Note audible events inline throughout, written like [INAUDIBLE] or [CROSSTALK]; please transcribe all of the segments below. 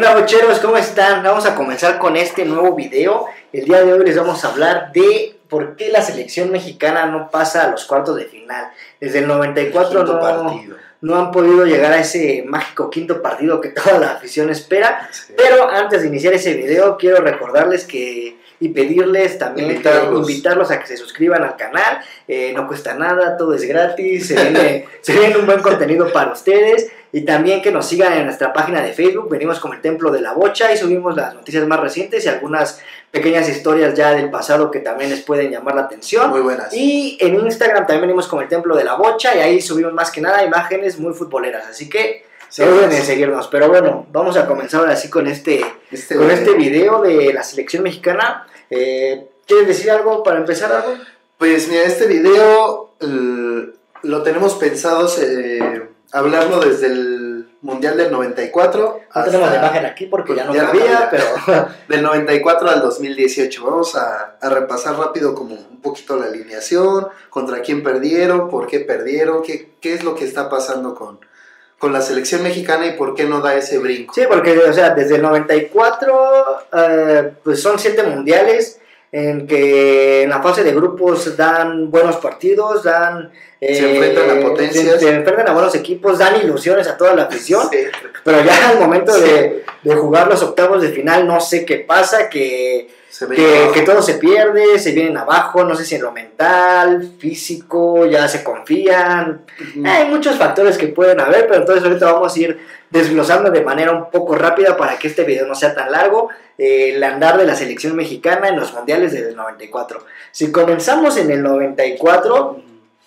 onda, bocheros? ¿Cómo están? Vamos a comenzar con este nuevo video. El día de hoy les vamos a hablar de por qué la selección mexicana no pasa a los cuartos de final. Desde el 94 Quinto no, partido. no han podido llegar a ese mágico quinto partido que [LAUGHS] toda la afición espera. Sí. Pero antes de iniciar ese video, quiero recordarles que y pedirles también que- Invitarlos. invitarlos a que se suscriban al canal. Eh, no cuesta nada, todo es gratis. Se viene, [LAUGHS] se viene un buen contenido para ustedes. Y también que nos sigan en nuestra página de Facebook. Venimos con el Templo de la Bocha y subimos las noticias más recientes y algunas pequeñas historias ya del pasado que también les pueden llamar la atención. Muy buenas. Y en Instagram también venimos con el Templo de la Bocha y ahí subimos más que nada imágenes muy futboleras. Así que Sí, no duden en sí. seguirnos. Pero bueno, vamos a comenzar ahora sí con este, Este, con este video de la selección mexicana. Eh, ¿Quieres decir algo para empezar algo? Pues mira, este video lo tenemos pensado eh, hablarlo desde el Mundial del 94 No tenemos la imagen aquí porque ya no Ya cabía. pero [LAUGHS] del 94 al 2018. Vamos a, a repasar rápido como un poquito la alineación, contra quién perdieron, por qué perdieron, qué, qué es lo que está pasando con, con la selección mexicana y por qué no da ese brinco. sí, porque o sea, desde el 94 eh, pues son siete mundiales en que en la fase de grupos dan buenos partidos, dan... eh, Se enfrentan a potencias. Se, se enfrentan a buenos equipos, dan ilusiones a toda la afición. Sí. Pero ya al momento de, de jugar los octavos de final, no sé qué pasa, que, que, todo se pierde, se vienen abajo, no sé si en lo mental, físico, ya se confían. Hay muchos factores que pueden haber, pero entonces ahorita vamos a ir desglosando de manera un poco rápida para que este video no sea tan largo. Eh, el andar de la selección mexicana en los mundiales desde el 94. Si comenzamos en el 94,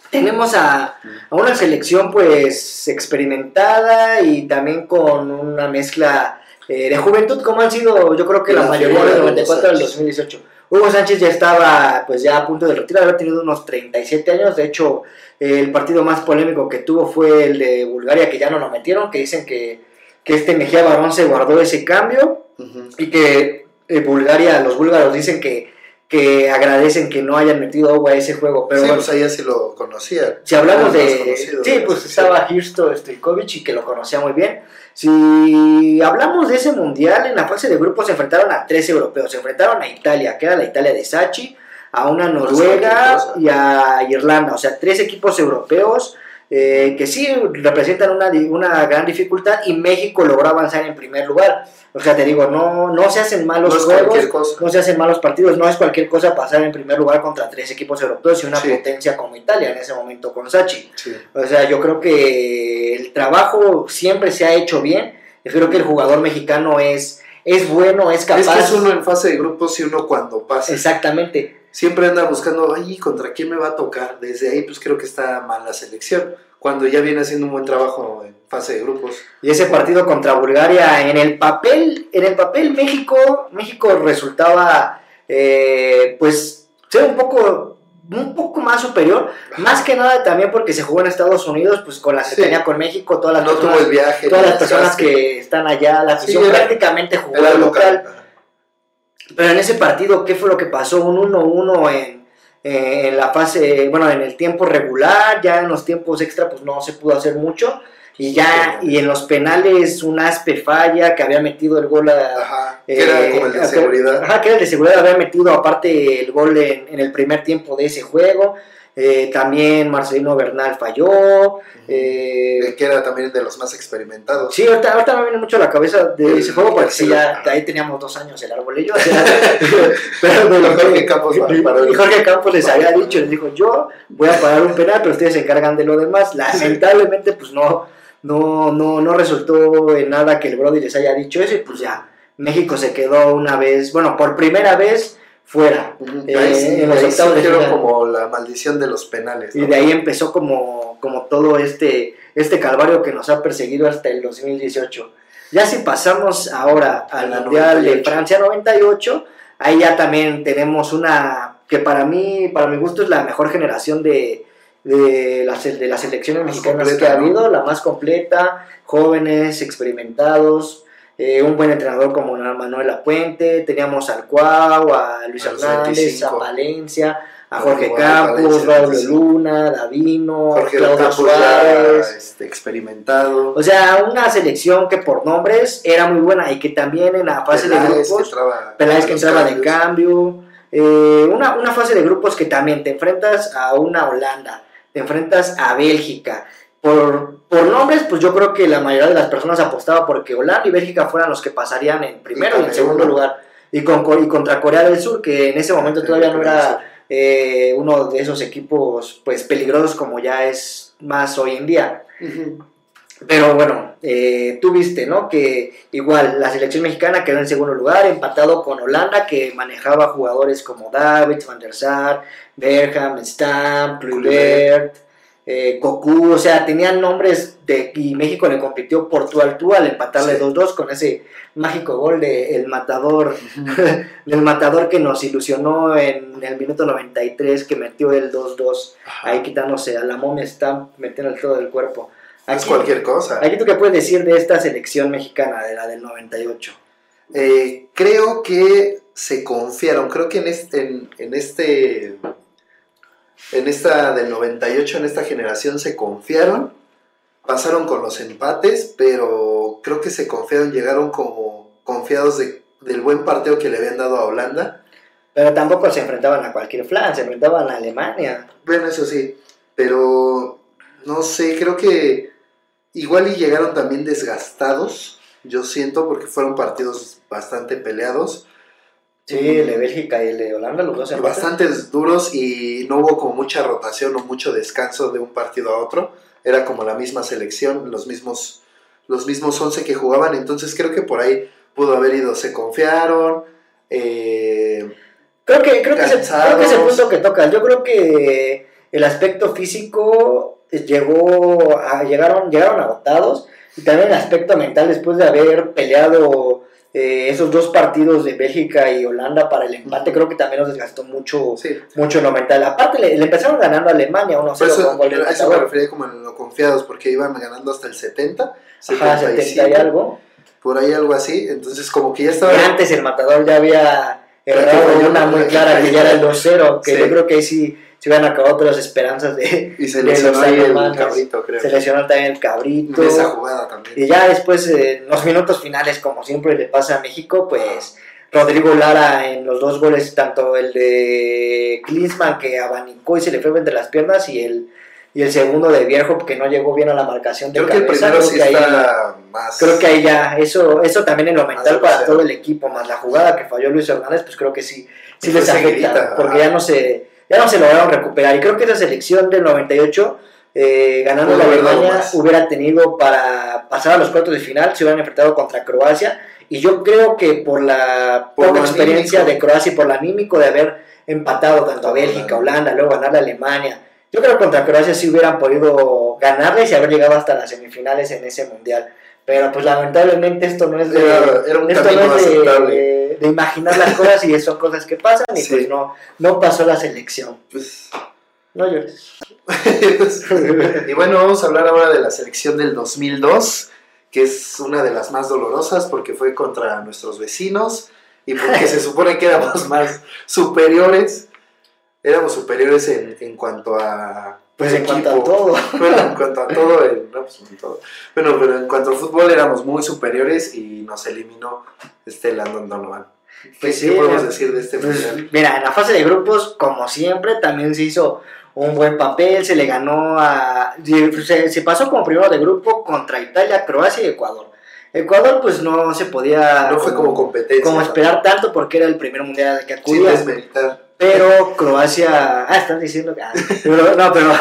tenemos a, a una selección pues experimentada y también con una mezcla eh, de juventud como han sido yo creo que la, La mayoría del de Hugo 94 al Sánchez. 2018. Hugo Sánchez ya estaba pues ya a punto de retirar, había tenido unos 37 años, de hecho eh, el partido más polémico que tuvo fue el de Bulgaria que ya no lo metieron, que dicen que, que este Mejía Barón se guardó ese cambio Ujú. y que eh, Bulgaria, los búlgaros dicen que, que agradecen que no hayan metido agua a ese juego, pero sí, bueno, pues allá sí lo conocía. si hablamos de. conocido Sí, pues estaba Hirsto Stojkovic y que lo conocía muy bien. Si hablamos de ese mundial, en la fase de grupos se enfrentaron a tres europeos. Se enfrentaron a Italia, que era la Italia de Sachi, a una Noruega cualquier cosa. y a Irlanda. O sea, tres equipos europeos eh, que sí representan una, una gran dificultad y México logró avanzar en primer lugar. O sea, te digo, no, no se hacen malos No juegos no se hacen malos partidos, no es cualquier cosa pasar en primer lugar contra tres equipos europeos y una Sí. potencia como Italia en ese momento con Sachi. Sí. O sea, yo creo que el trabajo siempre se ha hecho bien. Yo creo que el jugador mexicano es, es bueno, es capaz. Es que es uno en fase de grupos y uno cuando pasa. Exactamente. Siempre anda buscando, ay, ¿contra quién me va a tocar? Desde ahí, pues creo que está mal la selección. Cuando ya viene haciendo un buen trabajo en fase de grupos. Y ese partido contra Bulgaria, en el papel, en el papel México, México resultaba eh, pues ser un poco un poco más superior, más que nada también porque se jugó en Estados Unidos, pues con la Sí. cercanía con México, todas las No personas, tuvo el viaje. todas las personas que están allá, la afición Sí, prácticamente jugó local. Pero en ese partido, ¿qué fue lo que pasó? Un 1-1 en, eh, en la fase, bueno, en el tiempo regular, ya en los tiempos extra pues no se pudo hacer mucho. Y ya, y en los penales un aspe falla que había metido el gol a, Ajá. Que era eh, como el de seguridad. Ajá, que era el de seguridad, había metido aparte el gol en, en el primer tiempo de ese juego. Eh, también Marcelino Bernal falló. eh, que era también de los más experimentados. Sí, ahorita, ahorita me viene mucho a la cabeza de ese juego porque sí, ya ahí teníamos dos años el arbolillo. [LAUGHS] pero de lo Jorge Campos y Jorge les había dicho, les dijo, yo voy a parar un penal, pero ustedes se encargan de lo demás. Lamentablemente, pues no, no, no, no resultó en nada que el Brody les haya dicho eso y pues ya, México se quedó una vez, bueno, por primera vez fuera. Eh, ahí sí, en los ahí octavos de surgieron final. como la maldición de los penales. Y de ahí empezó como, como todo este, este calvario que nos ha perseguido hasta el 2018. Ya si pasamos ahora al la Mundial de 98. Francia 98, ahí ya también tenemos una que para mí, para mi gusto, es la mejor generación de, de, las, de las selecciones mexicanas completa, que ha ¿no? habido, la más completa, jóvenes, experimentados, eh, un buen entrenador como Manuel Apuente, teníamos al Cuau, a Luis A Hernández, 25. a Valencia, a Jorge Campos, Raúl Luna, Davino, Jorge Claudio Suárez. este, experimentado. O sea, una selección que por nombres era muy buena y que también en la fase de que grupos, Peláez que los entraba de cambio, eh, una, una fase de grupos que también te enfrentas a una Holanda, te enfrentas a Bélgica. Por, por nombres, pues yo creo que la mayoría de las personas apostaba porque Holanda y Bélgica fueran los que pasarían en primero y, en segundo lugar. Y, con, Co- y contra Corea del Sur, que en ese momento todavía no era eh, uno de esos equipos pues peligrosos como ya es más hoy en día. Pero bueno, eh, tú viste, ¿no? Que igual la selección mexicana quedó en segundo lugar, empatado con Holanda, que manejaba jugadores como David, Van der Sar, Berham, Stam, Kluivert, eh, Cocu, o sea, tenían nombres de y México le compitió por tú al tú al empatarle Sí. 2-2 con ese mágico gol de el matador [LAUGHS] del matador que nos ilusionó en el minuto 93 que metió el 2-2 ahí quitándose a la momia está metiendo el todo del cuerpo. Es cualquier cosa. Aquí tú qué puedes decir de esta selección mexicana, de la del 98. Eh, creo que se confiaron, creo que en este, en, en este, en esta del 98, en esta generación se confiaron, pasaron con los empates, pero creo que se confiaron, llegaron como confiados de- del buen partido que le habían dado a Holanda. Pero tampoco se enfrentaban a cualquier flan, se enfrentaban a Alemania. Bueno, eso sí, pero no sé, creo que igual y llegaron también desgastados, yo siento, porque fueron partidos bastante peleados. Sí, el de Bélgica y el de Holanda, los dos empates. bastante duros y no hubo como mucha rotación o mucho descanso de un partido a otro. Era como la misma selección, los mismos, los mismos 11 que jugaban. Entonces creo que por ahí pudo haber ido. Se confiaron. eh, Creo que, creo, que Cansados. creo que ese punto que tocas, yo creo que el aspecto físico llegó a, llegaron, llegaron agotados y también el aspecto mental después de haber peleado eh, esos dos partidos de Bélgica y Holanda para el empate, creo que también nos desgastó mucho, sí, mucho lo mental. Aparte, le, le empezaron ganando a Alemania 1-0 por eso, con a eso me refería como en lo confiados, porque iban ganando hasta el 70, Ajá, 70 y 75, algo. por ahí algo así. Entonces como que ya Y estaba... antes el matador ya había errado falló, una muy clara que ya era el 2-0, que Sí. yo creo que ahí sí se hubieran acabado todas las esperanzas de, Y se de los ahí el cabrito, creo. se lesionó también el cabrito. En esa jugada también. Y ya después, eh, en los minutos finales, como siempre le pasa a México, pues Rodrigo Lara en los dos goles, tanto el de Klinsmann que abanicó y se le fue entre las piernas y el, y el segundo de Viejo que no llegó bien a la marcación de Creo que el primero creo sí que ahí- está más... Creo que ahí ya, eso, eso también en lo mental para todo el equipo, más la jugada que falló Luis Hernández, pues creo que sí, sí Fue les afecta, porque ajá. ya no se, ya no se lograron recuperar. Y creo que esa selección del 98, eh, ganando la Alemania, hubiera tenido para pasar a los cuartos de final, se hubieran enfrentado contra Croacia. Y yo creo que por la Por poca experiencia anímico. de Croacia y por lo anímico de haber empatado tanto a Bélgica, Holanda. Holanda, luego ganar a Alemania, yo creo que contra Croacia sí hubieran podido ganarles y haber llegado hasta las semifinales en ese mundial. Pero pues lamentablemente esto no es de, Era, era un esto camino no es de, aceptable. de- de imaginar las cosas y son cosas que pasan y Sí. pues no, no pasó la selección. Pues, No llores. [LAUGHS] y bueno, vamos a hablar ahora de la selección del 2002, que es una de las más dolorosas porque fue contra nuestros vecinos y porque se supone que éramos más superiores. Éramos superiores en, en cuanto a... Pues en cuanto a todo. [LAUGHS] Bueno, en cuanto a todo, en- no, pues en todo. Bueno, pero en cuanto al fútbol éramos muy superiores y nos eliminó este Landon Donovan. ¿Qué, Pues sí, podemos decir de este Pues, mundial? mira, en la fase de grupos, como siempre, también se hizo un buen papel, se le ganó a... Se, se pasó como primero de grupo contra Italia, Croacia y Ecuador. Ecuador pues no se podía No fue como competencia. como esperar tanto porque era el primer mundial al que Sin acudía. desmeritar. Pero Croacia. Ah, están diciendo que. ah, pero, no, pero,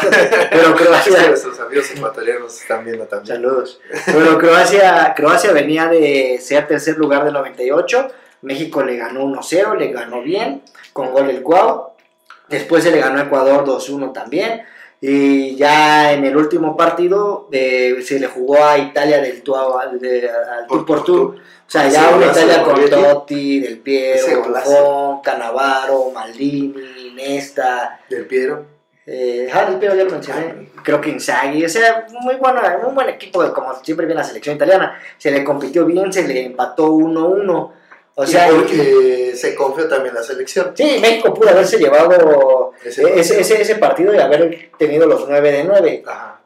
pero [LAUGHS] Croacia. nuestros amigos ecuatorianos están viendo también. Saludos. [LAUGHS] Pero Croacia, Croacia venía de ser tercer lugar del 98. México le ganó 1-0, le ganó bien, con gol del Cuau. Después se le ganó a Ecuador 2-1 también. Y ya en el último partido eh, se le jugó a Italia del tú a- de- al Por por tú. O sea, ya una Italia con. Totti, Del Piero. Buffon, Cannavaro, Maldini, Nesta. Del Piero. Eh, ah, Del Piero ya lo mencioné. Creo que Inzaghi. O sea, muy, bueno, muy buen equipo, como siempre viene la selección italiana. Se le compitió bien, se le empató 1-1. O sea, porque se confió también la selección. sí, México pudo haberse llevado Ese ese, ese, ese, partido y haber tenido los 9 de 9. Ajá.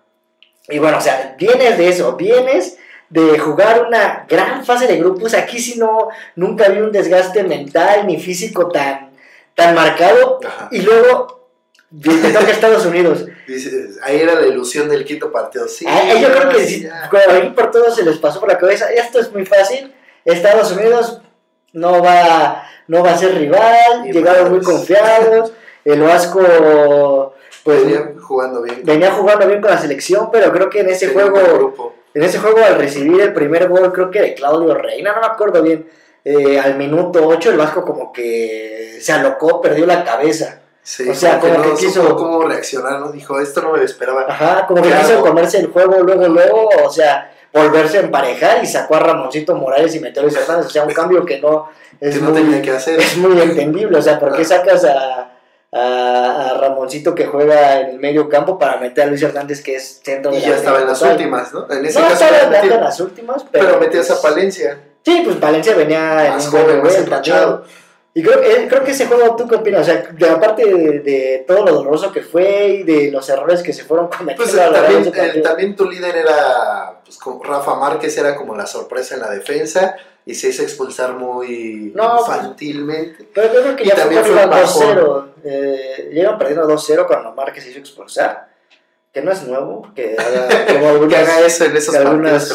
Y bueno, o sea, vienes de eso, vienes de jugar una gran fase de grupos. Aquí sí no, nunca vi un desgaste mental ni físico tan, tan marcado. Ajá. Y luego te toca Estados Unidos. Dices, ahí era la ilusión del quinto partido. Sí, Ahí- yo creo que sí, ahí por todos se les pasó por la cabeza. Esto es muy fácil. Estados Unidos no va, no va a ser rival. Ni Llegaron muy confiados. El Vasco, pues Venían jugando bien. venía jugando bien con la selección, pero creo que en ese juego, en ese juego al recibir el primer gol, creo que de Claudio Reina, no me acuerdo bien, eh, al minuto 8 el Vasco como que se alocó, perdió la cabeza. Sí, o sea, como que no quiso- supo cómo reaccionar, ¿no? Dijo, esto no me lo esperaba. Ajá, como que quiso comerse el juego luego, luego, o sea, volverse a emparejar y sacó a Ramoncito Morales y metió a Luis Hernández, o sea, un cambio que no es, que no muy, tenía que hacer. es muy entendible, o sea, ¿por qué sacas a, a, a Ramoncito que juega en el medio campo para meter a Luis Hernández que es centro Y de ya estaba en las total? últimas, ¿no? En ese No, caso, estaba en las últimas, pero, pero metías a pues, Palencia, Sí, pues Valencia venía más en joven, más enrachado. Y creo, que- creo que ese juego, ¿tú qué opinas? O sea, de, aparte de, de todo lo doloroso que fue y de los errores que se fueron cometiendo Pues a también, eh, también tu líder era, pues como Rafa Márquez era como la sorpresa en la defensa y se hizo expulsar muy No, pues, infantilmente. Pero yo creo que y ya también fue fue un cuando bajón. 2-0. Eh, llegan perdiendo 2-0 cuando Márquez se hizo expulsar. Que no es nuevo, que [LAUGHS] haga, que algunas- que haga eso en esos algunas-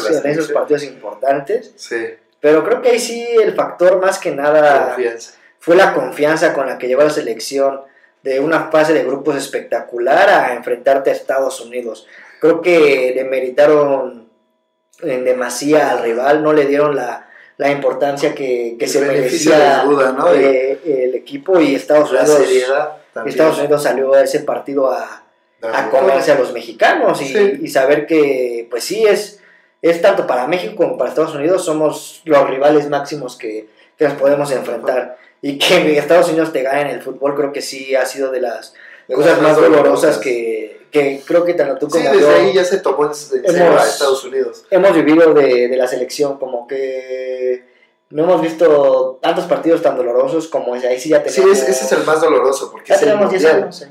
en partidos importantes. Sí, Pero creo que ahí sí el factor más que nada confianza. Fue la confianza con la que llegó la selección de una fase de grupos espectacular a enfrentarte a Estados Unidos. Creo que demeritaron en demasía al rival, no le dieron la, la importancia que, que se de merecía duda, ¿no? De eh, el equipo y Estados Unidos. Estados Unidos salió a ese partido a, a comerse a los mexicanos y, Sí. y saber que, pues sí, es, es tanto para México como para Estados Unidos, somos los rivales máximos que, que nos podemos enfrentar. Y que Estados Unidos te gane en el fútbol, creo que sí ha sido de las cosas más dolorosas que, que creo que tanto tú Sí, como desde yo ahí ya se tomó en a Estados Unidos. hemos vivido de, de la selección, como que no hemos visto tantos partidos tan dolorosos como ese. Ahí sí ya Sí, teníamos, es- ese es el más doloroso porque ya es el teníamos 10 mundial. años, ¿eh?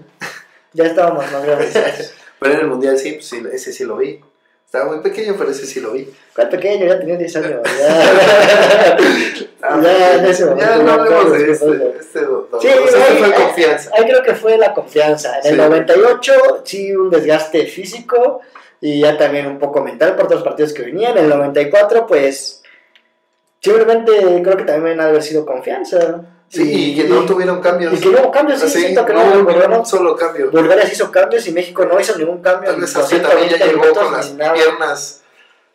ya estábamos más grandes. [LAUGHS] Pero en el mundial sí, pues, sí, ese sí lo vi. Estaba muy pequeño, pero ese sí lo vi. ¿Cuál pequeño? Ya tenía 10 años. [LAUGHS] Ya, ya en ese momento. Ya no hablemos de este, este do- Sí, doloroso. Este ahí- fue ahí- confianza. Ahí creo que fue la confianza. En el Sí. 98 sí un desgaste físico y ya también un poco mental por todos los partidos que venían. En el 94 pues simplemente creo que también ha haber sido confianza. Sí, y que no tuvieron cambios. y que no hubo cambios, sí, Así, siento que no no, hubo un solo cambio. Bulgaria sí hizo cambios y México no hizo ningún cambio. Tal vez así también ya 120 llegó con las nada. piernas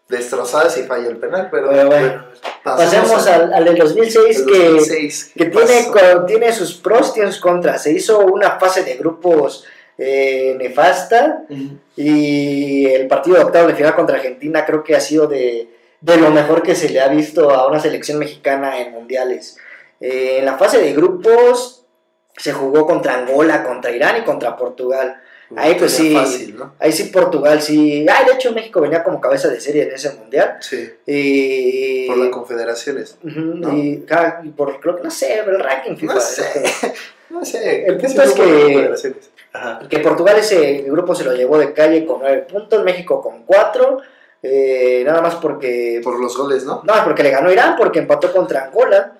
destrozadas y falla el penal, pero bueno, Pasemos al, al del 2006 al que... 2006, que ¿qué tiene, tiene sus pros, tiene sus contras. Se hizo una fase de grupos eh, nefasta y el partido de octavo de final contra Argentina creo que ha sido de, de lo mejor que se le ha visto a una selección mexicana en mundiales. Eh, en la fase de grupos se jugó contra Angola, contra Irán y contra Portugal. Ahí, pues, sí. Fácil, ¿no? Ahí sí Portugal sí... Ah, de hecho México venía como cabeza de serie en ese mundial. Sí, Y, por las confederaciones. ¿no? y, ah, y por, creo que no sé, el ranking FIFA. No sé. No [LAUGHS] sé. El punto es que- que Portugal ese grupo se lo llevó de calle con 9 puntos, México con 4, nada más porque Por los goles, ¿no? no, porque le ganó Irán, porque empató contra Angola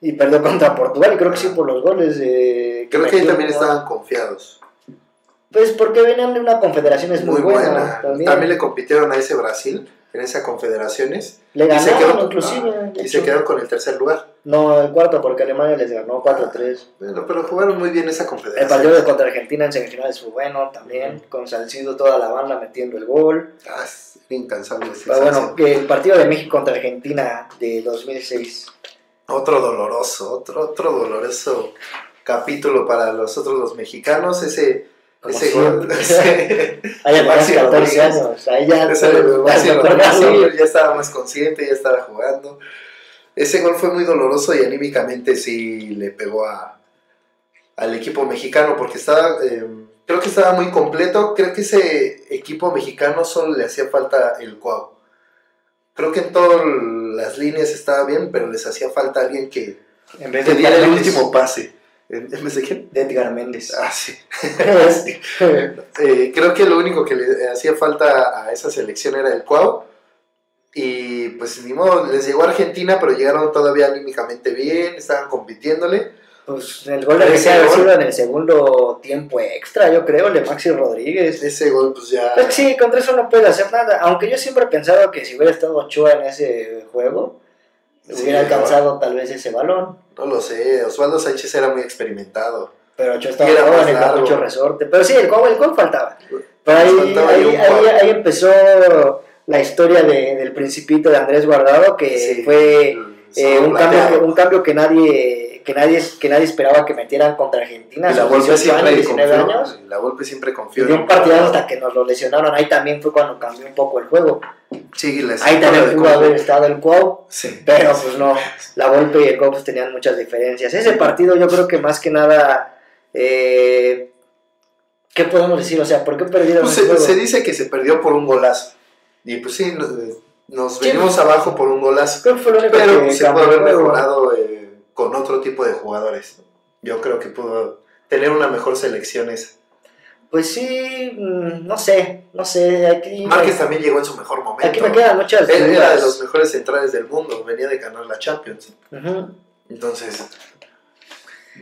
y perdió contra Portugal, y creo que sí por los goles. eh, Creo que ahí metió, también estaban confiados. Pues porque venían de una confederación es muy, Muy buena. buena. También. También le compitieron a ese Brasil en esa confederaciones le y se ganaron quedó- inclusive. ah, y se quedaron con el tercer lugar. No, el cuarto, porque Alemania les ganó 4-3. Bueno, pero jugaron muy bien esa El confederación. partido de contra Argentina en semifinales fue bueno también, con Salcido toda la banda metiendo el gol. Ah, es incansable. Pero bueno, que el partido de México contra Argentina de 2006. Otro doloroso, otro, otro doloroso capítulo para nosotros los mexicanos. Ese, Como ese gol. [LAUGHS] Ahí Maxi 14 Rodríguez. años. Ahí ya ya estaba más consciente, ya estaba jugando. Ese gol fue muy doloroso y anímicamente sí le pegó a, al equipo mexicano porque estaba, eh, creo que estaba muy completo. Creo que ese equipo mexicano solo le hacía falta el Cuau. Creo que en todas las líneas estaba bien, pero les hacía falta alguien que, En vez que de diera el último pase. ¿En vez de quién? De Edgar Méndez. Ah, sí. [LAUGHS] Eh, creo que lo único que le hacía falta a esa selección era el Cuau. Y pues ni modo, les llegó a Argentina, pero llegaron todavía anímicamente bien, estaban compitiéndole. Pues el gol de Ese Messi ha gol. sido en el segundo tiempo extra, yo creo, el de Maxi Rodríguez. Ese gol, pues ya. Pues sí, contra eso no puedes hacer nada. Aunque yo siempre he pensado que si hubiera estado Ochoa en ese juego, Sí, hubiera ¿no? alcanzado tal vez ese balón. No lo sé, Osvaldo Sánchez era muy experimentado. Pero Ochoa estaba joven con mucho resorte. Pero sí, el gol, el gol faltaba. Pero ahí, faltaba ahí, ahí ahí- empezó la historia de- del principito de Andrés Guardado, que Sí, fue eh, un, cambio que, un cambio que nadie que nadie que nadie esperaba que metieran contra Argentina. Y la 18 siempre años, 19 confió. años. La Volpe siempre Y confió. en un Guardado. hasta que nos lo lesionaron. Ahí también fue cuando cambió un poco el juego. Sí, la Ahí también pudo haber estado el Cuau, Sí. pero pues no. La Volpe y el Cuau pues, tenían muchas diferencias. Ese partido yo creo que más que nada... Eh, ¿Qué podemos decir? O sea, ¿por qué perdieron Pues el se, juego? se dice que se perdió por un golazo. Y pues sí, nos, venimos abajo por un golazo. Creo que fue lo único Pero que pues, se pudo haber mejorado eh, con otro tipo de jugadores. Yo creo que pudo tener una mejor selección esa. Pues sí, mm, no sé, no sé. Aquí, Márquez también llegó en su mejor momento. aquí me quedan muchas Él era de los mejores centrales del mundo, venía de ganar la Champions. Entonces,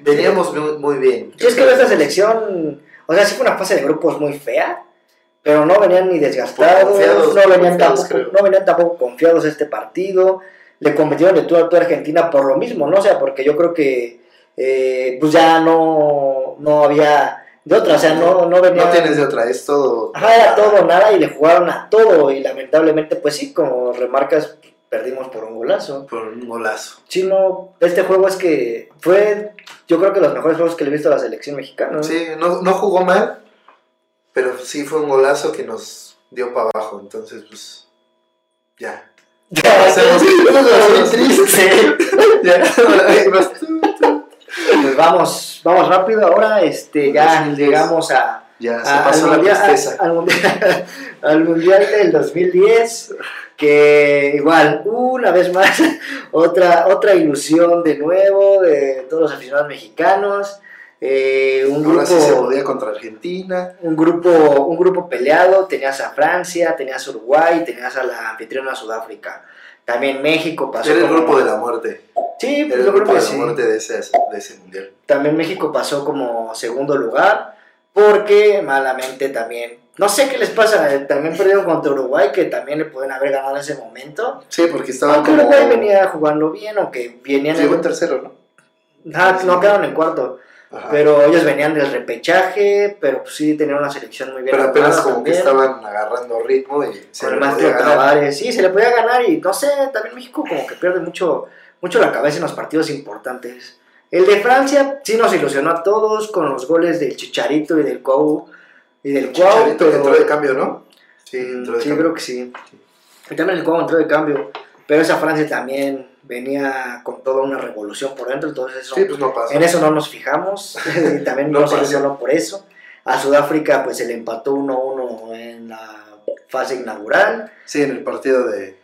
veníamos muy, muy bien. Sí, es que esta selección, o sea, sí fue una fase de grupos muy fea, pero no venían ni desgastados, no, venían tampoco, no venían tampoco confiados a este partido. Le competieron de tú a tú a Argentina por lo mismo, ¿no? O sea, porque yo creo que eh, pues ya no, no había de otra, o sea, no, no venían... No tienes de otra, es todo. Ajá, era todo nada y le jugaron a todo y lamentablemente, pues sí, como remarcas, perdimos por un golazo. Por un golazo. Sí, no, este juego es que fue, yo creo que los mejores juegos que le he visto a la selección mexicana. ¿no? Sí, no, no jugó mal, pero sí fue un golazo que nos dio para abajo. Entonces, pues, ya. Ya, Hacemos- muy triste. [LAUGHS] Pues vamos, vamos rápido ahora, este, ya 2010. llegamos a, Ya, se a- pasó al, la mundial, al, mundial, [LAUGHS] al mundial del 2010, que igual, una vez más, [LAUGHS] otra, otra ilusión de nuevo de todos los aficionados mexicanos, eh, un Ahora sí se grupo, podía contra Argentina. un grupo, un grupo peleado, tenías a Francia, tenías a Uruguay, tenías a la anfitriona Sudáfrica. También México pasó. Era el como- grupo de la muerte. Sí, Era pues el yo creo grupo que de la muerte de ese, de ese mundial. También México pasó como segundo lugar, porque malamente también. No sé qué les pasa, eh, también perdieron contra Uruguay, que también le pueden haber ganado en ese momento. Sí, porque estaban Aunque como. Uruguay venía jugando bien, aunque venían Llegó en en. tercero, ¿no? Ah, no quedaron en cuarto, Ajá. pero ellos venían del repechaje, pero pues sí tenían una selección muy bien. Pero apenas armada como que estaban agarrando ritmo y se Con le podía ganar. Sí, se le podía ganar y no sé, también México como que pierde mucho, mucho la cabeza en los partidos importantes. El de Francia sí nos ilusionó a todos con los goles del Chicharito y del Cuau. Y del Cuau, pero- entró de cambio, ¿no? Sí, Mm, entró de sí, cambio. creo que sí. Y también el Cuau entró de cambio. Pero esa Francia también venía con toda una revolución por dentro, entonces eso, Sí, pues no en eso no nos fijamos. [LAUGHS] y también No no ilusionó por eso. A Sudáfrica pues se le empató 1-1 en la fase inaugural. Sí, en el partido de,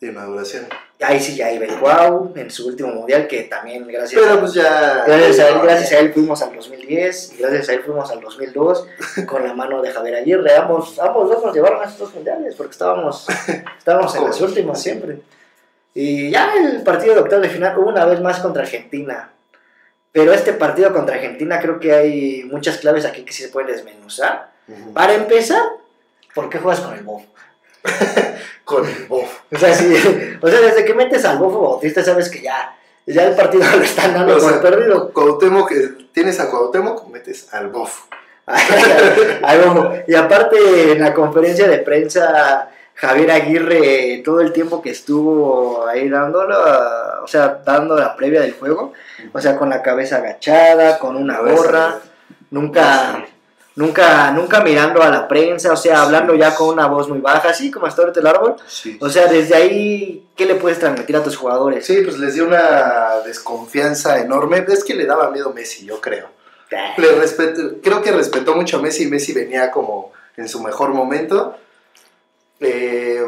de inauguración. Ahí sí ya iba el Guau en su último mundial, que también gracias, Pero pues ya. gracias, a él, gracias a él fuimos al 2010 y gracias a él fuimos al 2002 con la mano de Javier Aguirre. Ambos, ambos dos nos llevaron a estos dos mundiales porque estábamos, [LAUGHS] estábamos en las últimas siempre. Y ya el partido de octavo de final, una vez más contra Argentina. Pero este partido contra Argentina creo que hay muchas claves aquí que sí se pueden desmenuzar. Para empezar, ¿por qué juegas con el Bof? [LAUGHS] Con el bof. O sea, sí, [LAUGHS] o sea, desde que metes al bofo bautista sabes que ya, ya el partido [LAUGHS] lo están dando O por sea, perdido. Cuauhtémoc, que tienes a Cuauhtémoc, metes al bof. Al Bofo. [LAUGHS] y aparte en la conferencia de prensa, Javier Aguirre, todo el tiempo que estuvo ahí dándolo, o sea, dando la previa del juego, o sea, con la cabeza agachada, con una gorra, nunca, nunca, nunca mirando a la prensa, o sea, hablando ya con una voz muy baja, así como hasta ahorita el árbol. Sí. O sea, desde ahí, ¿qué le puedes transmitir a tus jugadores? Sí, pues les dio una desconfianza enorme. Es que le daba miedo Messi, yo creo. Le respeto, creo que respetó mucho a Messi y Messi venía como en su mejor momento. Eh,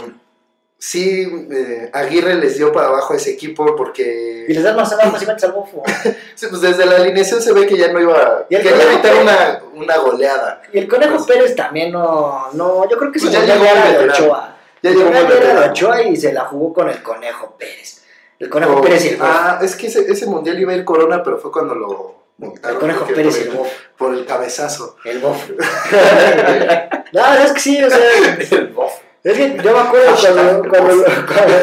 sí, eh, Aguirre les dio para abajo a ese equipo porque... Y les das más abajo si metes al bofo. [LAUGHS] Sí, pues desde la alineación se ve que ya no iba... Y el Quería evitar Pérez- una, una goleada. Y el Conejo Pues- Pérez también no, no, yo creo que Pues se ya llegó de veterano. Ochoa. Ya El llegó de veterano. Ochoa y se la jugó con el Conejo Pérez. El Conejo Con- Pérez y el bofo. Ah, es que ese, ese mundial iba a ir Corona, pero fue cuando lo montaron. el Conejo Pérez y por el bofo. Por el cabezazo. El bofo. [LAUGHS] [LAUGHS] no, es que sí, o sea, el bof. Es que yo me acuerdo cuando, cuando, cuando,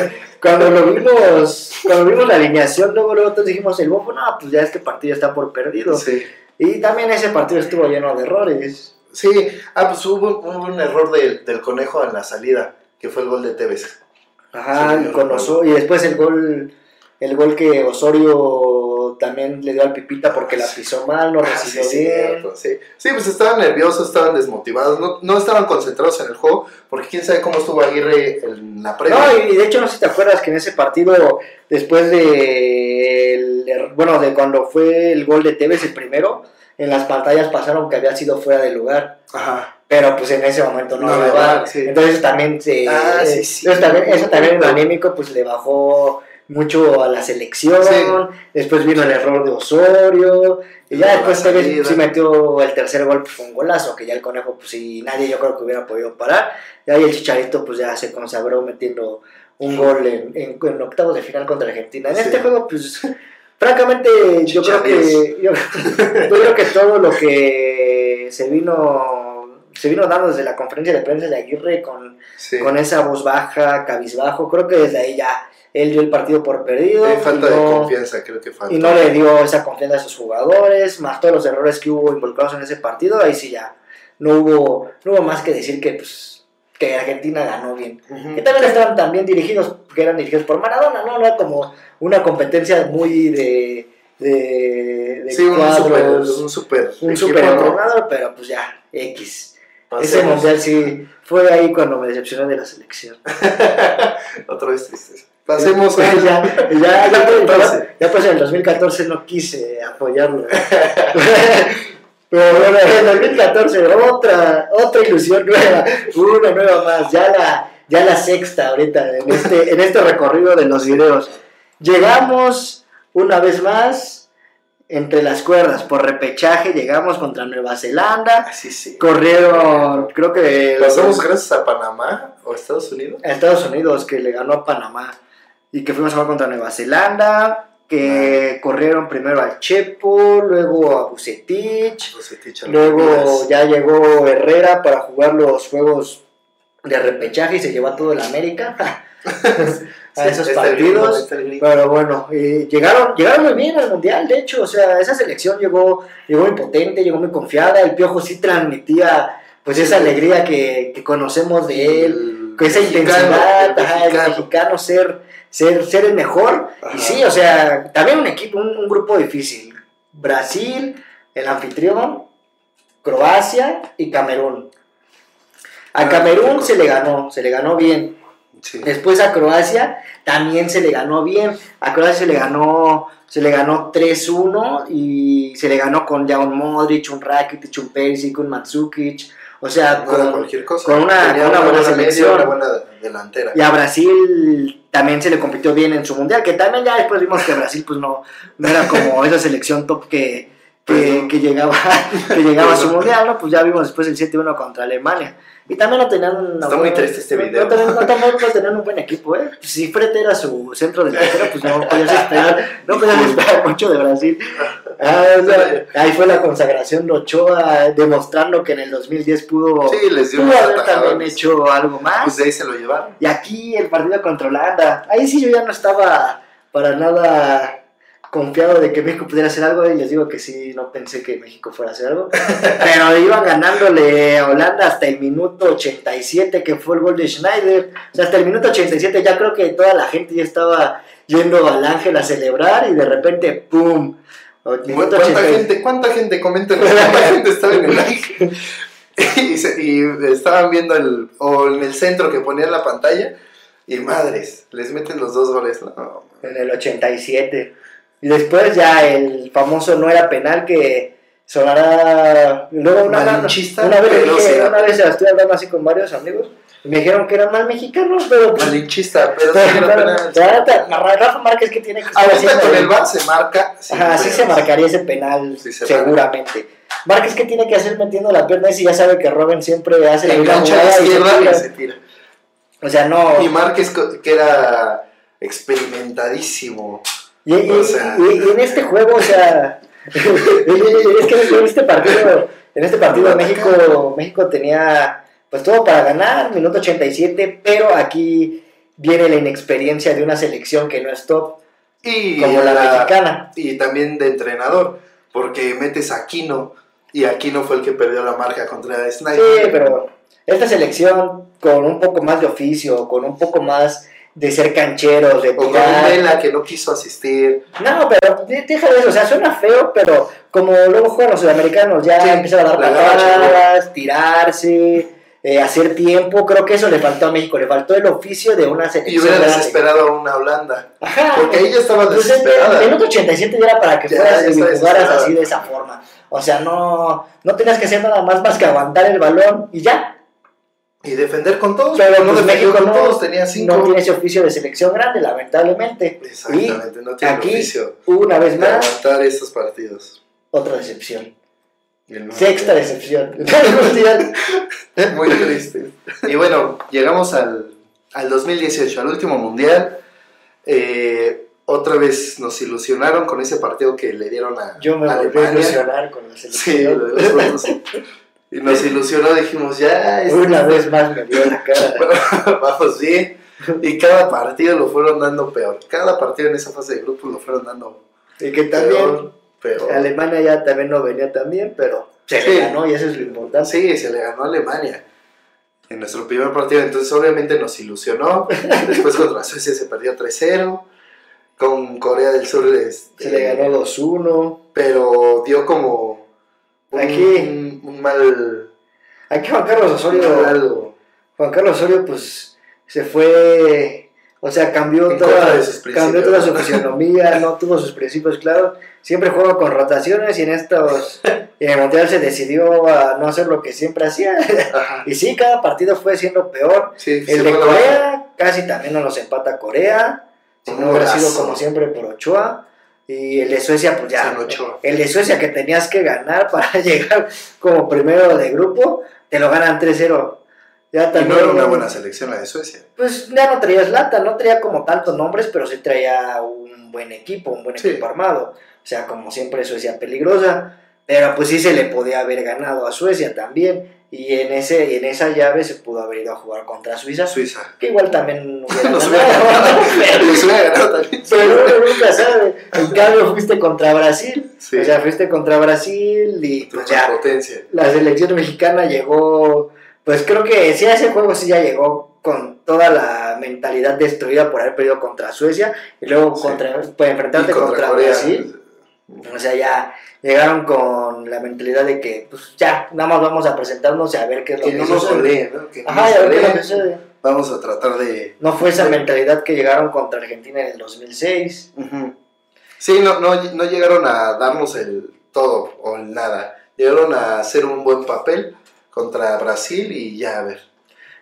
cuando lo vimos, cuando vimos la alineación, luego, luego todos dijimos, el bofo, no, pues ya este partido está por perdido. Sí. Y también ese partido estuvo lleno de errores. Sí, ah, pues hubo, hubo un error del, del conejo en la salida, que fue el gol de Tevez. Ajá, Sí, con. Osorio, y después el gol, el gol que Osorio también le dio al Pipita porque la pisó mal, no Ah, recibió sí, bien. cierto, sí. Sí, pues estaban nerviosos, estaban desmotivados, no, no estaban concentrados en el juego, porque quién sabe cómo estuvo Aguirre en la previa. No, y de hecho no sé si te acuerdas que en ese partido, después de, el- bueno, de cuando fue el gol de Tevez el primero, en las pantallas pasaron que había sido fuera de lugar. Ajá. Pero pues en ese momento no, No. Entonces también se, Ah, sí, sí. eso también, eso también en lo anímico pues le bajó mucho a la selección. Sí. Después vino el error de Osorio. Y ya después salida. sí metió el tercer gol, pues fue un golazo, que ya el conejo, pues sí, nadie yo creo que hubiera podido parar. Y ahí el Chicharito pues ya se consagró metiendo un gol en, en, en octavos de final contra Argentina. En Sí. este juego, pues, francamente, yo creo que yo, yo creo que todo lo que se vino se vino dando desde la conferencia de prensa de Aguirre con, Sí. con esa voz baja, cabizbajo, creo que desde ahí ya él dio el partido por perdido. Eh, falta y de no- confianza, creo que falta. y no le dio esa confianza a sus jugadores, más todos los errores que hubo involucrados en ese partido, ahí sí ya no hubo, no hubo más que decir que, pues, que Argentina ganó bien. Ujú. Que también estaban también dirigidos, que eran dirigidos por Maradona, ¿no? Era como una competencia muy de, de, de Sí, un super, un super, un super ¿no? entrenador, pero pues ya, X. Ese mundial sí fue ahí cuando me decepcioné de la selección. [LAUGHS] Otra vez triste. Pasemos ya, a ya, ya, ya, pues, ya, pues en el 2014 no quise apoyarlo. [LAUGHS] Pero bueno, en el 2014 otra, otra ilusión nueva, una nueva más, ya la, ya la sexta ahorita en este, en este recorrido de los videos. Llegamos una vez más entre las cuerdas, por repechaje llegamos contra Nueva Zelanda, Así sí. corrieron, creo que Pasamos gracias a Panamá o Estados Unidos. a Estados Unidos que le ganó a Panamá y que fuimos a jugar contra Nueva Zelanda, que corrieron primero al Chepo, luego a Bucetich, Bucetich, luego ya llegó Herrera para jugar los juegos de repechaje y se llevó a todo el América. [LAUGHS] A Sí, esos partidos. Pero bueno, eh, llegaron, llegaron muy bien al Mundial, de hecho, o sea, esa selección llegó, llegó muy potente, llegó muy confiada, el Piojo sí transmitía pues esa alegría que, que conocemos de él, El con esa mexicano, intensidad, el ajá, el mexicano ser, ser, ser el mejor. Ajá. Y sí, o sea, también un equipo, un, un grupo difícil. Brasil, el anfitrión, Croacia y Camerún. A Ah, Camerún se le ganó, se le ganó bien. Sí. Después a Croacia también se le ganó bien. A Croacia se le ganó, se le ganó 3-1 y se le ganó con ya un Modric, un Rakitic, un Perisic, un Mandzukic. O sea, No con, cualquier cosa. con una- Tenía con una buena selección. una buena delantera. y a Brasil también se le compitió bien en su mundial, que también ya después vimos que Brasil pues no, no era como esa selección top que, que, que llegaba, [LAUGHS] que llegaba a su Perdón. mundial, ¿no? Pues ya vimos después el 7-1 contra Alemania. Y también no tenían una Está muy triste este video. No, tenían, no, tampoco tenían un buen equipo, ¿eh? Si Fred era su centro delantero, pues no podías esperar, no podías esperar mucho de Brasil. Ah, ahí fue la consagración de Ochoa, demostrando que en el 2010 pudo, Sí, les dio pudo haber también hecho algo más. Pues de ahí se lo llevaron. Y aquí el partido contra Holanda. Ahí sí yo ya no estaba para nada confiado de que México pudiera hacer algo. Y les digo que sí, no pensé que México fuera a hacer algo. Pero iban ganándole a Holanda hasta el minuto 87, que fue el gol de Schneider. O sea, hasta el minuto 87 ya creo que toda la gente ya estaba yendo al Ángel a celebrar. Y de repente, ¡pum! ¿Cuánta 80. gente, ¿Cuánta gente comenta cuánta gente estaba en el aire? [LAUGHS] y, se- y estaban viendo el, o en el centro que ponían la pantalla y madres, les meten los dos goles. No, En el 87. Y después ya el famoso no era penal que, sonará. Luego una, una, una vez, dije- una vez estoy hablando así con varios amigos y me dijeron que eran mal mexicanos, pero. pues, Malinchista, pero pero- sí era penal. Rafa Márquez, ¿qué tiene que estar Ahorita con el VAR se marca. sin Ajá, sí pedos. se marcaría ese penal, Sí se seguramente. Márquez, ¿qué tiene que hacer metiendo la pierna si ya sabe que Robin siempre hace la jugada y se y se tira. O sea, no. Y Márquez, que era experimentadísimo. Y, y- O sea- y- y en este juego, o sea, [LAUGHS] es que en este partido, en este partido México, México tenía pues todo para ganar, minuto 87, pero aquí viene la inexperiencia de una selección que no es top, Y, como la mexicana. y también de entrenador, porque metes a Aquino y Aquino fue el que perdió la marca contra Snyder. Sí, pero esta selección con un poco más de oficio, con un poco más de ser cancheros, de O. Vela que no quiso asistir. No, pero de- deja de eso, o sea, suena feo, pero como luego juegan los sudamericanos, ya Sí, empiezan a dar la patadas, tirarse, eh, hacer tiempo, creo que eso le faltó a México, le faltó el oficio de una Y selección. hubiera grande. desesperado a una Holanda. Ajá, Porque ella estaba en desesperada. el minuto 87 ya era para que Ya, fueras ya y jugaras así de esa forma. O sea, no, no tenías que hacer nada más más que aguantar el balón y ya. Y defender con todos. Pero no pues, México con no, todos, tenía cinco. no tiene ese oficio de selección grande, lamentablemente. Exactamente, no tiene aquí, oficio Una vez más, aguantar estos partidos. otra decepción. [LAUGHS] Sexta decepción. Muy triste. Y bueno, llegamos al, al 2018, al último mundial. Eh, otra vez nos ilusionaron con ese partido que le dieron a Yo me volví a Alemania. ilusionar con la Sí, selección. lo de los otros. [LAUGHS] Y nos ilusionó, dijimos, ya, este- Una vez más me dio la cara. [LAUGHS] vamos bien. Y cada partido lo fueron dando peor. Cada partido en esa fase de grupos lo fueron dando Y que también peor, peor. Alemania ya también no venía tan bien, pero se Sí. le ganó y eso es lo importante. Sí, se le ganó a Alemania en nuestro primer partido. Entonces, obviamente, nos ilusionó. [LAUGHS] Después, contra Suecia se perdió 3-0. Con Corea del Sur este, Se le ganó 2-1. Pero dio como un, Aquí. Un, mal, Aquí Juan Carlos Osorio, algo. Juan Carlos Osorio pues se fue, o sea, cambió En toda, cambió toda su fisionomía, [LAUGHS] no tuvo sus principios claros, siempre juega con rotaciones y en estos, y en el Mundial se decidió a no hacer lo que siempre hacía. Ajá. Y sí, cada partido fue siendo peor. Sí, El de Corea casi también no nos empata Corea, si no hubiera sido como siempre por Ochoa. Y el de Suecia, pues ya. El de Suecia que tenías que ganar [LAUGHS] para llegar como primero de grupo, te lo ganan 3-0. Ya Y no era una buena selección la de Suecia. Pues ya no traías lata, no traía como tantos nombres, pero sí traía un buen equipo, un buen Sí. equipo armado. O sea, como siempre Suecia peligrosa, pero pues sí se le podía haber ganado a Suecia también. Y en, ese, en esa llave se pudo haber ido a jugar contra Suiza, Suiza. que igual también [LAUGHS] ganado. hubiera ganado también. pero uno nunca sabe. En cambio fuiste contra Brasil, Sí. o sea, fuiste contra Brasil y pues ya potencia. la selección mexicana llegó, pues creo que sí a ese juego sí ya llegó con toda la mentalidad destruida por haber perdido contra Suecia y luego Sí. contra, pues, enfrentarte Y contra, Corea. Brasil. O sea, ya llegaron con la mentalidad de que pues ya, nada más vamos a presentarnos y a ver qué es lo Que que, no nos sucede. Que Ajá, nos y a ver qué es lo goleen. que sucede. Vamos a tratar de... No fue esa mentalidad que llegaron contra Argentina en el 2006. Ujú. Sí, no, no, no llegaron a darnos el todo o el nada. Llegaron a hacer un buen papel contra Brasil y ya, a ver.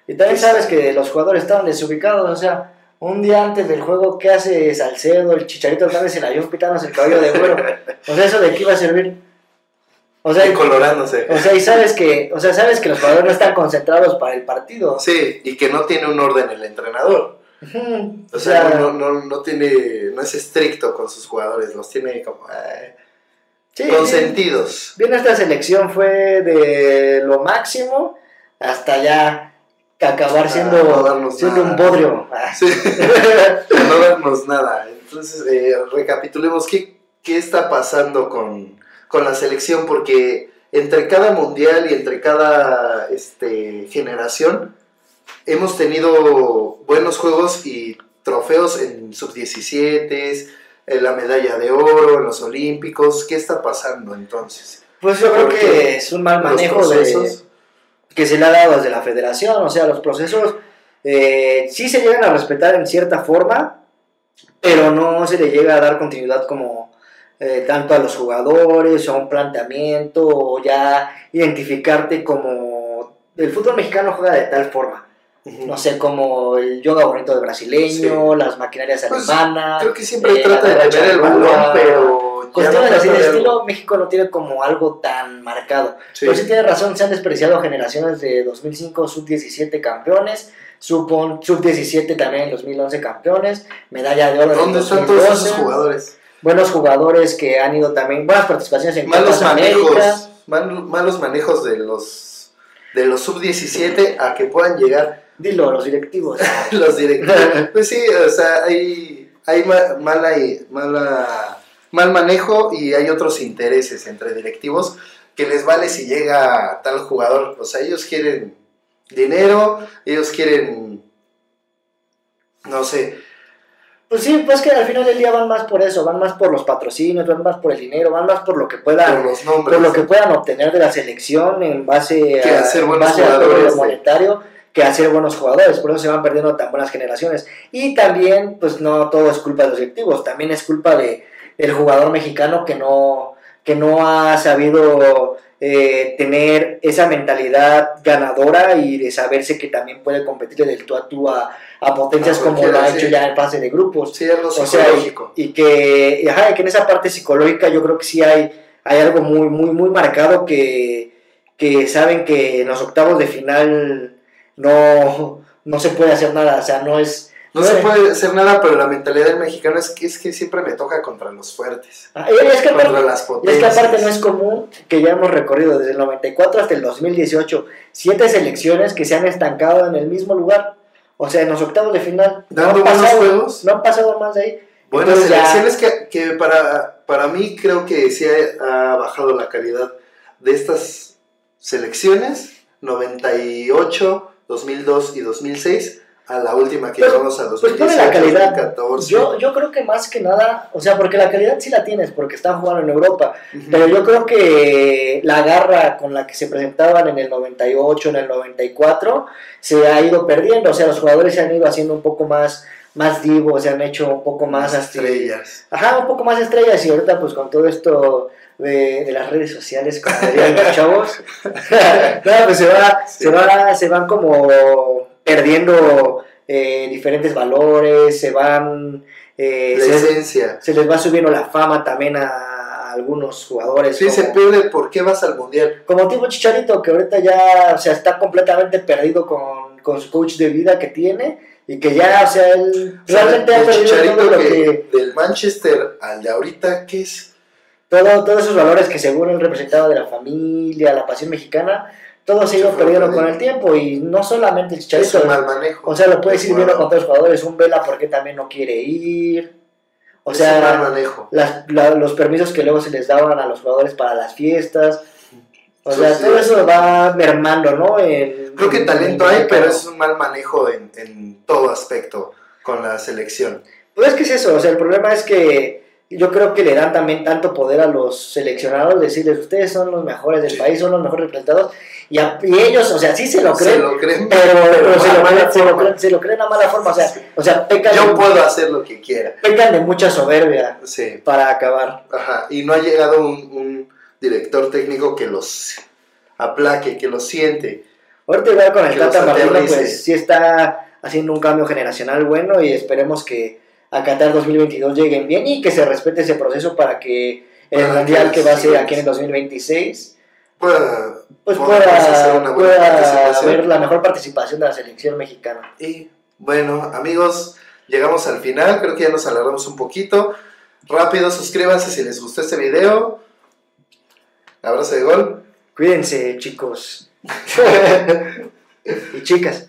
Y también sabes que los jugadores estaban desubicados, o sea, un día antes del juego, ¿qué hace Salcedo, el Chicharito Hernández en el avión pitándose el cabello de güero? O sea, ¿eso de qué iba a servir? O sea, Y colorándose. o sea, y sabes que, o sea, sabes que los jugadores no están concentrados para el partido. Sí, y que no tiene un orden el entrenador. O sea, no, no, no tiene, no es estricto con sus jugadores, los tiene como eh, sí, consentidos. Bien, esta selección fue de lo máximo hasta ya acabar siendo, Ah, no darnos siendo un nada. bodrio. Ah. Sí. [LAUGHS] no darnos nada. Entonces, eh, recapitulemos qué, qué está pasando con, con la selección, porque entre cada mundial y entre cada este, generación hemos tenido buenos juegos y trofeos en sub-17, en la medalla de oro, en los olímpicos. ¿Qué está pasando entonces? Pues yo creo Porque que es un mal manejo de, procesos. Que se le ha dado desde la federación, o sea, los procesos eh, sí se llegan a respetar en cierta forma, pero no se le llega a dar continuidad como eh, tanto a los jugadores o a un planteamiento o ya identificarte como el fútbol mexicano juega de tal forma. No sé, como el yoga bonito de brasileño, las maquinarias Pues, alemanas. Creo que siempre eh, trata de tener el balón, pero. Cuestiones así de estilo, México no tiene como algo tan marcado. Sí. Pero sí tiene razón, se han despreciado generaciones de 2005, sub-17 campeones, sub- sub-17 también en 2011 campeones, medalla de oro en ¿Dónde están 2012, todos esos jugadores? Buenos jugadores que han ido también, buenas participaciones en Malos manejos. mal- malos manejos de los. De los sub-17 a que puedan llegar Dilo, los directivos. [LAUGHS] los directivos. Pues sí, o sea, hay, hay ma- mala, y- mala, mal manejo y hay otros intereses entre directivos que les vale si llega tal jugador. O sea, ellos quieren dinero, ellos quieren, no sé, Pues sí, pues que al final del día van más por eso, van más por los patrocinios, van más por el dinero, van más por lo que puedan por los nombres. por lo que puedan obtener de la selección en base, a, hacer en base a jugadores, monetario que hacer buenos jugadores, por eso se van perdiendo tan buenas generaciones. Y también, pues no todo es culpa de los directivos, también es culpa de, del jugador mexicano que no, que no ha sabido eh, tener esa mentalidad ganadora y de saberse que también puede competir del tú a tú a, a potencias como lo ha sí. hecho ya en fase de grupos. Sí, es lo o sea, y, y que, y, ajá, que en esa parte psicológica yo creo que sí hay, hay algo muy, muy, muy marcado que, que saben que en los octavos de final no, no se puede hacer nada, o sea, no es... no se puede hacer nada, pero la mentalidad del mexicano es que, es que siempre me toca contra los fuertes, Ah, y es que contra aparte, las y es que potencias. aparte no es común que ya hemos recorrido desde el 94 hasta el 2018 siete selecciones que se han estancado en el mismo lugar. O sea, en los octavos de final no Dando han, buenos pasado, juegos. no han pasado más de ahí. Buenas ya- selecciones que, que para, para mí creo que sí ha, ha bajado la calidad de estas selecciones, 98, 2002 y 2006, a la última que Pues- llevamos a Pues 2018, pone la calidad. 2014. Yo, yo creo que más que nada, o sea, porque la calidad sí la tienes, porque están jugando en Europa, pero yo creo que la garra con la que se presentaban en el 98, en el 94, se ha ido perdiendo, o sea, los jugadores se han ido haciendo un poco más, más divos, se han hecho un poco más así- estrellas. Ajá, un poco más estrellas y ahorita pues con todo esto de, de las redes sociales, como dirían los chavos, [LAUGHS] no, pues se, va, Sí. se, va, se van como perdiendo eh, diferentes valores, se van... eh, La se, esencia. se les va subiendo la fama también a algunos jugadores. Sí, como, se pierde por qué vas al mundial. como tipo Chicharito, que ahorita ya o sea, está completamente perdido con, con su coach de vida que tiene y que ya, o sea, él O sea, realmente ha del perdido todo Chicharito lo que, que del Manchester al de ahorita, ¿qué es? todo, todos esos valores que según él representaba de la familia, la pasión mexicana, todo se ha ido perdiendo con el tiempo y no solamente el Es Chicharito, un mal manejo. o sea, lo puedes ir viendo con todos los jugadores, un Vela porque también no quiere ir, o Es un mal sea, manejo. las- la- los permisos que luego se les daban a los jugadores para las fiestas, o sea, sí. todo eso va mermando, ¿no? Creo que en- talento en- hay, pero es un mal manejo en, en todo aspecto con la selección. Pues es que es eso, o sea, el problema es que yo creo que le dan también tanto poder a los seleccionados, decirles, ustedes son los mejores del Sí. país, son los mejores representados, y, a- y ellos, o sea, sí se lo Se creen, lo creen, pero, pero se, lo creen, se, lo forma. creen, se lo creen a mala forma, o sea, Sí. o sea pecan, Yo de, puedo hacer lo que quiera. pecan de mucha soberbia Sí, para acabar. ajá. Y no ha llegado un, un director técnico que los aplaque, que los siente. Ahorita igual con el Tata Martino, pues sí está haciendo un cambio generacional bueno y esperemos que a Qatar 2022 lleguen bien y que se respete ese proceso para que el Mundial que va a ser aquí en el 2026 Pueda- pues pueda, pueda haber la mejor participación de la selección mexicana. Y bueno, amigos, llegamos al final. Creo que ya nos alargamos un poquito. Rápido, suscríbanse si les gustó este video. Abrazo de gol. Cuídense, chicos [LAUGHS] y chicas.